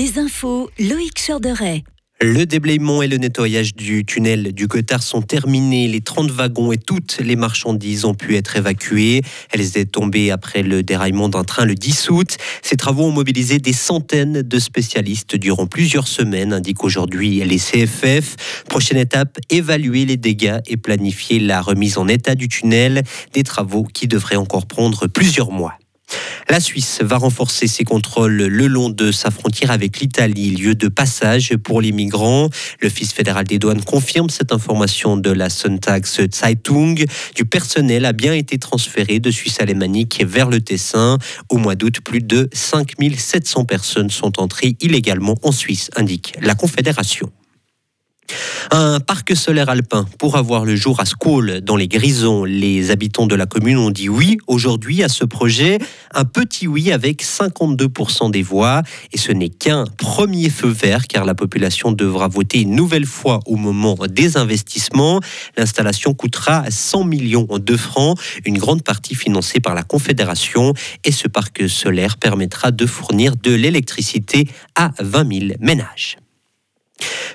Les infos, Loïc Chorderet. Le déblayement et le nettoyage du tunnel du Gothard sont terminés. Les 30 wagons et toutes les marchandises ont pu être évacuées. Elles étaient tombées après le déraillement d'un train le 10 août. Ces travaux ont mobilisé des centaines de spécialistes durant plusieurs semaines, indiquent aujourd'hui les CFF. Prochaine étape, évaluer les dégâts et planifier la remise en état du tunnel. Des travaux qui devraient encore prendre plusieurs mois. La Suisse va renforcer ses contrôles le long de sa frontière avec l'Italie, lieu de passage pour les migrants. L'Office fédéral des douanes confirme cette information de la Sonntags Zeitung. Du personnel a bien été transféré de Suisse alémanique vers le Tessin. Au mois d'août, plus de 5700 personnes sont entrées illégalement en Suisse, indique la Confédération. Un parc solaire alpin pour avoir le jour à Squall dans les Grisons. Les habitants de la commune ont dit oui aujourd'hui à ce projet. Un petit oui avec 52% des voix. Et ce n'est qu'un premier feu vert car la population devra voter une nouvelle fois au moment des investissements. L'installation coûtera 100 millions de francs, une grande partie financée par la Confédération. Et ce parc solaire permettra de fournir de l'électricité à 20 000 ménages.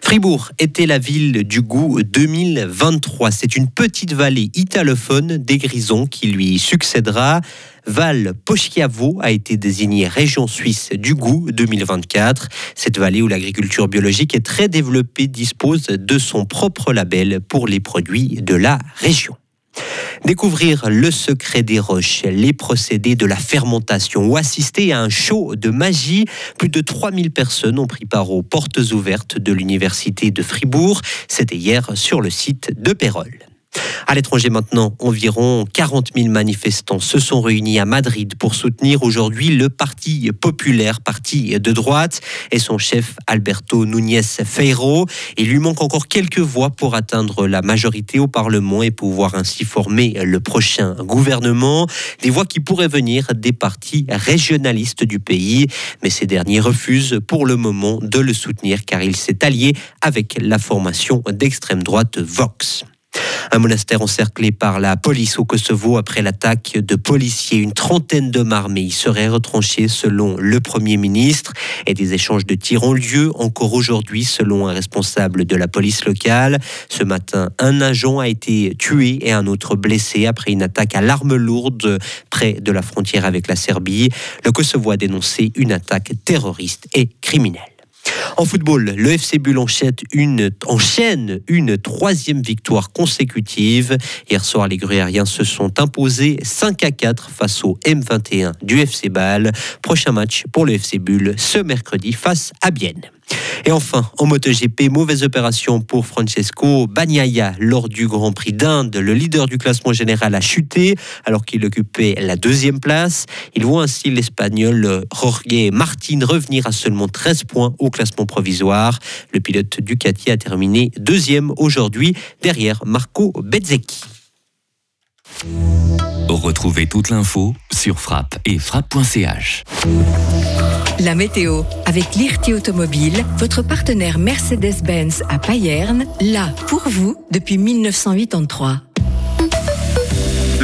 Fribourg était la ville du goût 2023. C'est une petite vallée italophone des Grisons qui lui succédera. Val Poschiavo a été désignée région suisse du goût 2024. Cette vallée où l'agriculture biologique est très développée dispose de son propre label pour les produits de la région. Découvrir le secret des roches, les procédés de la fermentation ou assister à un show de magie. Plus de 3000 personnes ont pris part aux portes ouvertes de l'université de Fribourg. C'était hier sur le site de Pérol. À l'étranger maintenant, environ 40 000 manifestants se sont réunis à Madrid pour soutenir aujourd'hui le Parti populaire, parti de droite, et son chef Alberto Núñez Feiro. Il lui manque encore quelques voix pour atteindre la majorité au Parlement et pouvoir ainsi former le prochain gouvernement. Des voix qui pourraient venir des partis régionalistes du pays, mais ces derniers refusent pour le moment de le soutenir car il s'est allié avec la formation d'extrême droite Vox. Un monastère encerclé par la police au Kosovo après l'attaque de policiers. Une trentaine d'hommes armés y seraient retranchés selon le Premier ministre. Et des échanges de tirs ont lieu encore aujourd'hui selon un responsable de la police locale. Ce matin, un agent a été tué et un autre blessé après une attaque à l'arme lourde près de la frontière avec la Serbie. Le Kosovo a dénoncé une attaque terroriste et criminelle. En football, le FC Bull une, enchaîne une troisième victoire consécutive. Hier soir, les Gruyériens se sont imposés 5 à 4 face au M21 du FC Bâle. Prochain match pour le FC Bull ce mercredi face à Bienne. Et enfin, en MotoGP, mauvaise opération pour Francesco Bagnaia lors du Grand Prix d'Inde. Le leader du classement général a chuté alors qu'il occupait la deuxième place. Il voit ainsi l'Espagnol Jorge Martin revenir à seulement 13 points au classement provisoire. Le pilote Ducati a terminé deuxième aujourd'hui derrière Marco Bezzecchi. Retrouvez toute l'info sur frappe et frappe.ch. La météo avec l'IRT Automobile, votre partenaire Mercedes-Benz à Payerne, là pour vous depuis 1983.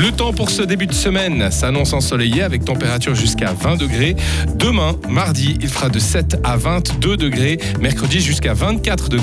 Le temps pour ce début de semaine s'annonce ensoleillé avec température jusqu'à 20 degrés. Demain, mardi, il fera de 7 à 22 degrés. Mercredi jusqu'à 24 degrés.